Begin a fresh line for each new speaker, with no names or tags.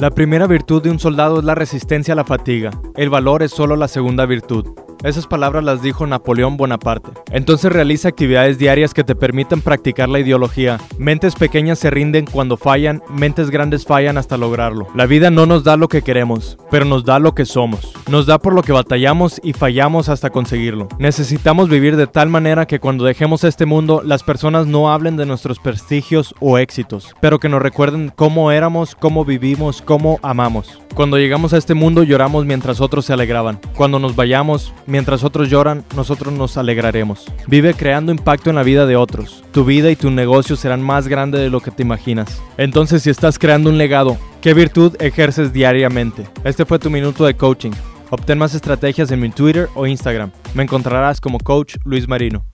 La primera virtud de un soldado es la resistencia a la fatiga. El valor es solo la segunda virtud. Esas palabras las dijo Napoleón Bonaparte. Entonces realiza actividades diarias que te permitan practicar la ideología. Mentes pequeñas se rinden cuando fallan, mentes grandes fallan hasta lograrlo. La vida no nos da lo que queremos, pero nos da lo que somos. Nos da por lo que batallamos y fallamos hasta conseguirlo. Necesitamos vivir de tal manera que cuando dejemos este mundo, las personas no hablen de nuestros prestigios o éxitos, pero que nos recuerden cómo éramos, cómo vivimos, cómo amamos. Cuando llegamos a este mundo lloramos mientras otros se alegraban. Cuando nos vayamos, mientras otros lloran, nosotros nos alegraremos. Vive creando impacto en la vida de otros. Tu vida y tu negocio serán más grandes de lo que te imaginas. Entonces, si estás creando un legado, ¿qué virtud ejerces diariamente? Este fue tu minuto de coaching. Obtén más estrategias en mi Twitter o Instagram. Me encontrarás como Coach Luis Marino.